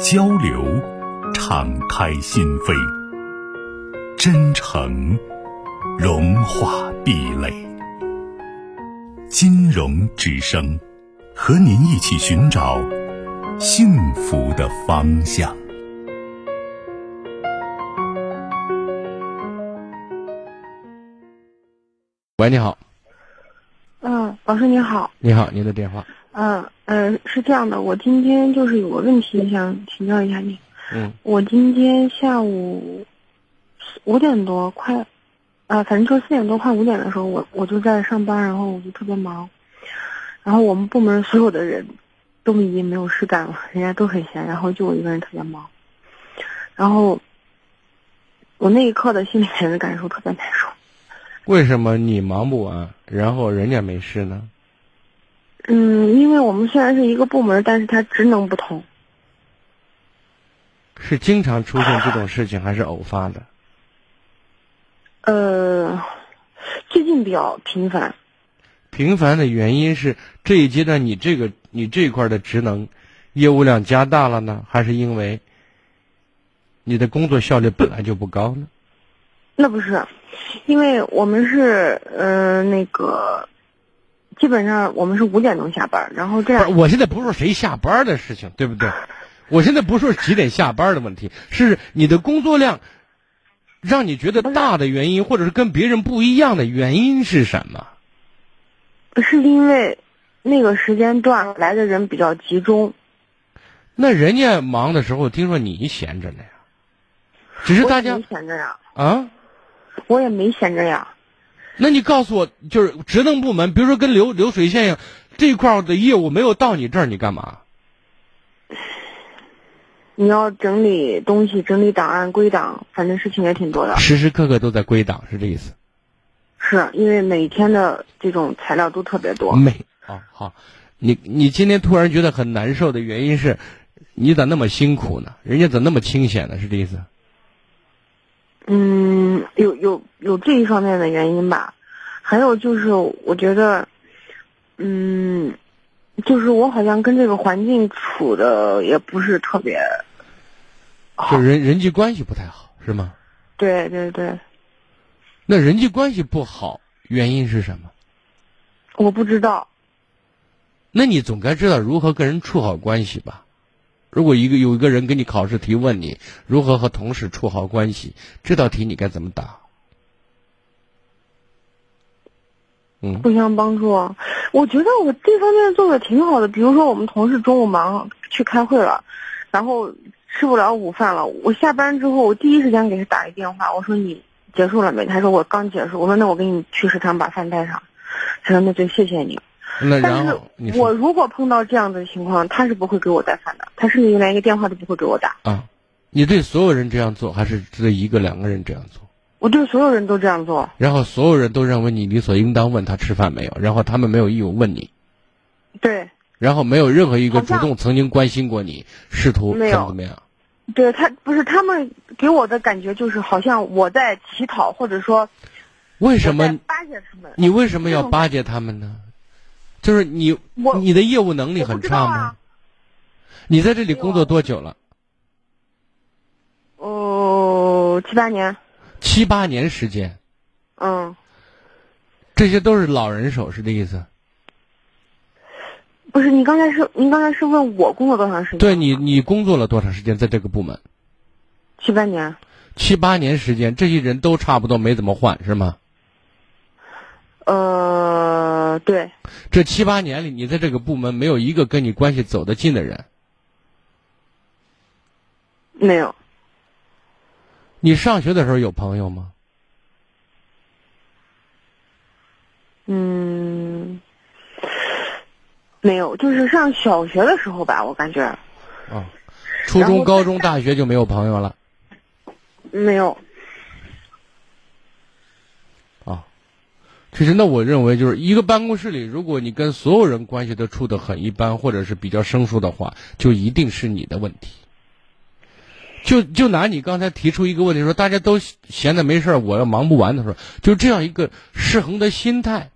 交流，敞开心扉；真诚，融化壁垒。金融之声，和您一起寻找幸福的方向。喂，你好。嗯，老师你好。你好，您的电话。嗯嗯，是这样的，我今天就是有个问题想请教一下你。嗯。我今天下午五点多快，啊，反正就四点多快五点的时候，我我就在上班，然后我就特别忙，然后我们部门所有的人都已经没有事干了，人家都很闲，然后就我一个人特别忙，然后我那一刻的心里面的感受特别难受。为什么你忙不完，然后人家没事呢？嗯，因为我们虽然是一个部门，但是它职能不同。是经常出现这种事情，还是偶发的？呃，最近比较频繁。频繁的原因是这一阶段你这个你这块的职能业务量加大了呢，还是因为你的工作效率本来就不高呢？那不是，因为我们是呃那个。基本上我们是五点钟下班，然后这样。我现在不是说谁下班的事情，对不对？我现在不是说几点下班的问题，是你的工作量让你觉得大的原因，或者是跟别人不一样的原因是什么？是因为那个时间段来的人比较集中。那人家忙的时候，听说你闲着呢呀？只是大家闲着呀。啊？我也没闲着呀。那你告诉我，就是职能部门，比如说跟流流水线一样，这块的业务没有到你这儿，你干嘛？你要整理东西，整理档案，归档，反正事情也挺多的。时时刻刻都在归档，是这意思？是因为每天的这种材料都特别多。每啊好，你你今天突然觉得很难受的原因是，你咋那么辛苦呢？人家咋那么清闲呢？是这意思？嗯，有有有这一方面的原因吧，还有就是我觉得，嗯，就是我好像跟这个环境处的也不是特别，就人人际关系不太好，是吗？对对对。那人际关系不好，原因是什么？我不知道。那你总该知道如何跟人处好关系吧？如果一个有一个人给你考试题问你如何和同事处好关系，这道题你该怎么答？嗯，互相帮助啊。我觉得我这方面做的挺好的。比如说，我们同事中午忙去开会了，然后吃不了午饭了。我下班之后，我第一时间给他打一电话，我说你结束了没？他说我刚结束。我说那我给你去食堂把饭带上。他说那就谢谢你。那然后，我如果碰到这样的情况，他是不会给我带饭的，他甚至连一个电话都不会给我打。啊，你对所有人这样做，还是对一个两个人这样做？我对所有人都这样做。然后所有人都认为你理所应当问他吃饭没有，然后他们没有义务问你。对。然后没有任何一个主动曾经关心过你，试图怎么怎么样？对他不是他们给我的感觉就是好像我在乞讨，或者说为什么巴结他们？你为什么要巴结他们呢？就是你，你的业务能力很差吗？你在这里工作多久了？哦，七八年。七八年时间。嗯。这些都是老人手，是这意思？不是，你刚才是，您刚才是问我工作多长时间？对你，你工作了多长时间在这个部门？七八年。七八年时间，这些人都差不多没怎么换，是吗？呃，对。这七八年里，你在这个部门没有一个跟你关系走得近的人。没有。你上学的时候有朋友吗？嗯，没有，就是上小学的时候吧，我感觉。啊，初中、高中、大学就没有朋友了？没有。啊，其实那我认为就是一个办公室里，如果你跟所有人关系都处得很一般，或者是比较生疏的话，就一定是你的问题。就就拿你刚才提出一个问题说，大家都闲着没事儿我要忙不完的时候，就这样一个失衡的心态，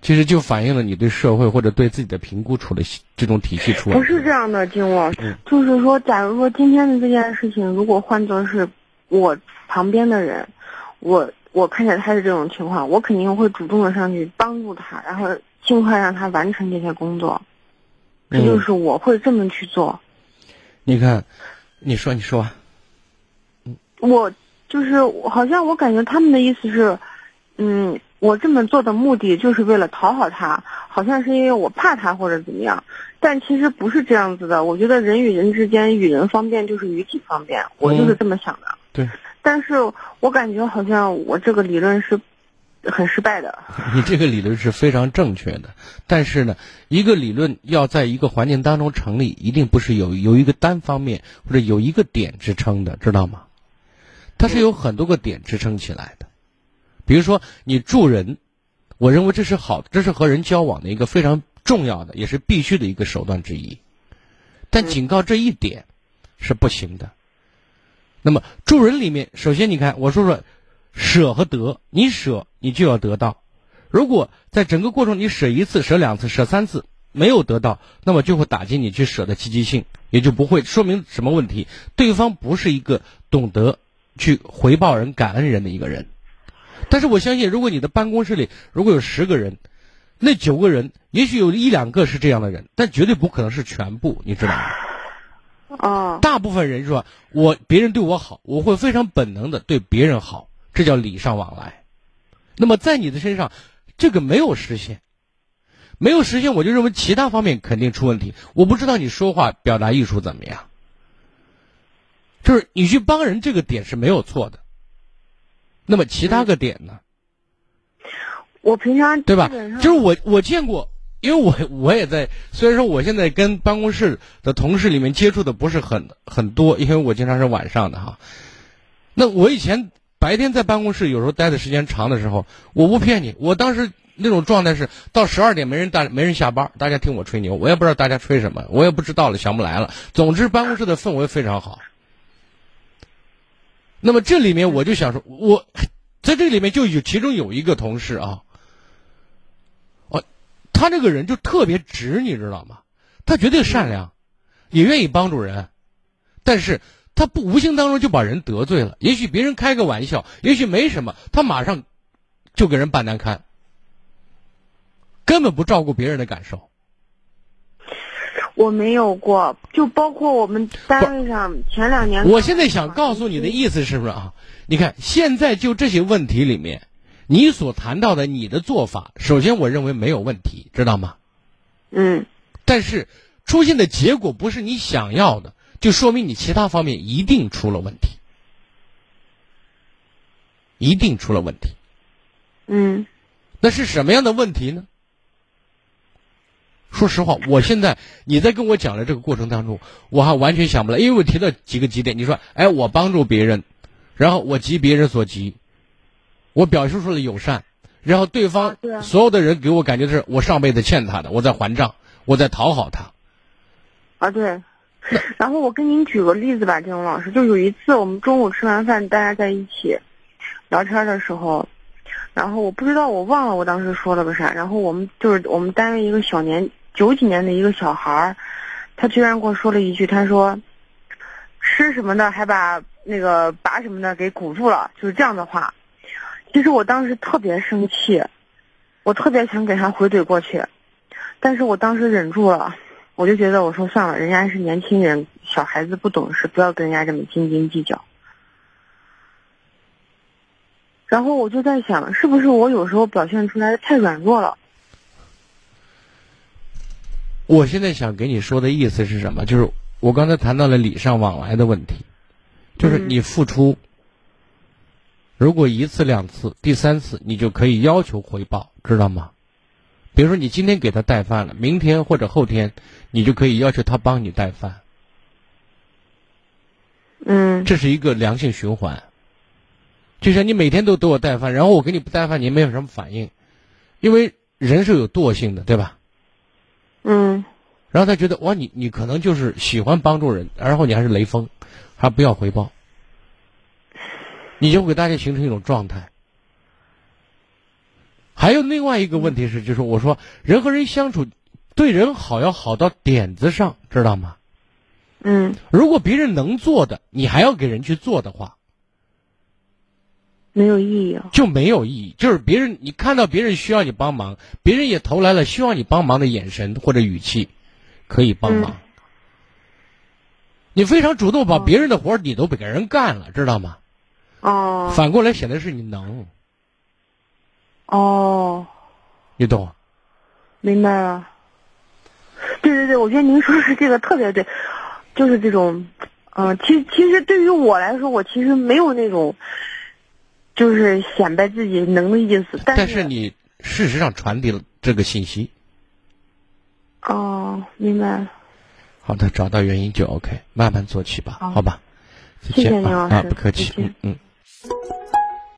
其实就反映了你对社会或者对自己的评估出了这种体系出来。不是这样的，金老师，就是说，假如说今天的这件事情，如果换作是我旁边的人，我我看见他是这种情况，我肯定会主动的上去帮助他，然后尽快让他完成这些工作。这就是我会这么去做。你看。你说，你说。嗯，我就是好像我感觉他们的意思是，嗯，我这么做的目的就是为了讨好他，好像是因为我怕他或者怎么样，但其实不是这样子的。我觉得人与人之间与人方便就是与己方便，我就是这么想的。对。但是我感觉好像我这个理论是。很失败的。你这个理论是非常正确的，但是呢，一个理论要在一个环境当中成立，一定不是有有一个单方面或者有一个点支撑的，知道吗？它是有很多个点支撑起来的。比如说，你助人，我认为这是好，这是和人交往的一个非常重要的，也是必须的一个手段之一。但仅靠这一点是不行的。那么助人里面，首先你看，我说说。舍和得，你舍你就要得到。如果在整个过程你舍一次、舍两次、舍三次没有得到，那么就会打击你去舍的积极性，也就不会说明什么问题。对方不是一个懂得去回报人、感恩人的一个人。但是我相信，如果你的办公室里如果有十个人，那九个人也许有一两个是这样的人，但绝对不可能是全部，你知道吗？哦。大部分人说，我别人对我好，我会非常本能的对别人好。这叫礼尚往来，那么在你的身上，这个没有实现，没有实现，我就认为其他方面肯定出问题。我不知道你说话表达艺术怎么样，就是你去帮人这个点是没有错的，那么其他个点呢？我平常对吧？就是我我见过，因为我我也在，虽然说我现在跟办公室的同事里面接触的不是很很多，因为我经常是晚上的哈，那我以前。白天在办公室有时候待的时间长的时候，我不骗你，我当时那种状态是到十二点没人大没人下班，大家听我吹牛，我也不知道大家吹什么，我也不知道了，想不来了。总之办公室的氛围非常好。那么这里面我就想说，我在这里面就有其中有一个同事啊，他这个人就特别直，你知道吗？他绝对善良，也愿意帮助人，但是。他不无形当中就把人得罪了，也许别人开个玩笑，也许没什么，他马上就给人办难堪，根本不照顾别人的感受。我没有过，就包括我们单位上前两年。我现在想告诉你的意思是不是啊？你看，现在就这些问题里面，你所谈到的你的做法，首先我认为没有问题，知道吗？嗯。但是出现的结果不是你想要的。就说明你其他方面一定出了问题，一定出了问题。嗯，那是什么样的问题呢？说实话，我现在你在跟我讲的这个过程当中，我还完全想不来，因为我提到几个几点。你说，哎，我帮助别人，然后我急别人所急，我表示出了友善，然后对方所有的人给我感觉是我上辈子欠他的，我在还账，我在讨好他。啊，对。然后我跟您举个例子吧，金龙老师，就有一次我们中午吃完饭，大家在一起聊天的时候，然后我不知道我忘了我当时说了个啥，然后我们就是我们单位一个小年九几年的一个小孩儿，他居然跟我说了一句，他说吃什么的还把那个拔什么的给鼓住了，就是这样的话。其实我当时特别生气，我特别想给他回怼过去，但是我当时忍住了。我就觉得，我说算了，人家是年轻人，小孩子不懂事，不要跟人家这么斤斤计较。然后我就在想，是不是我有时候表现出来的太软弱了？我现在想给你说的意思是什么？就是我刚才谈到了礼尚往来的问题，就是你付出，如果一次两次，第三次你就可以要求回报，知道吗？比如说，你今天给他带饭了，明天或者后天，你就可以要求他帮你带饭。嗯这是一个良性循环。就像你每天都给我带饭，然后我给你不带饭，你没有什么反应，因为人是有惰性的，对吧？嗯然后他觉得哇，你你可能就是喜欢帮助人，然后你还是雷锋，还不要回报，你就会给大家形成一种状态。还有另外一个问题是，就是我说人和人相处，对人好要好到点子上，知道吗？嗯，如果别人能做的，你还要给人去做的话，没有意义啊。就没有意义。就是别人，你看到别人需要你帮忙，别人也投来了希望你帮忙的眼神或者语气，可以帮忙。你非常主动把别人的活儿你都给人干了，知道吗？哦反过来显得是你能，哦，你懂吗？明白了。对对对，我觉得您说的这个特别对，就是这种，嗯、其实其实对于我来说，我其实没有那种，就是显摆自己能的意思，但但是你事实上传递了这个信息。哦，明白了。好的，找到原因就 OK，慢慢做起吧，好好吧？谢谢见啊啊，您老师不客气，嗯嗯。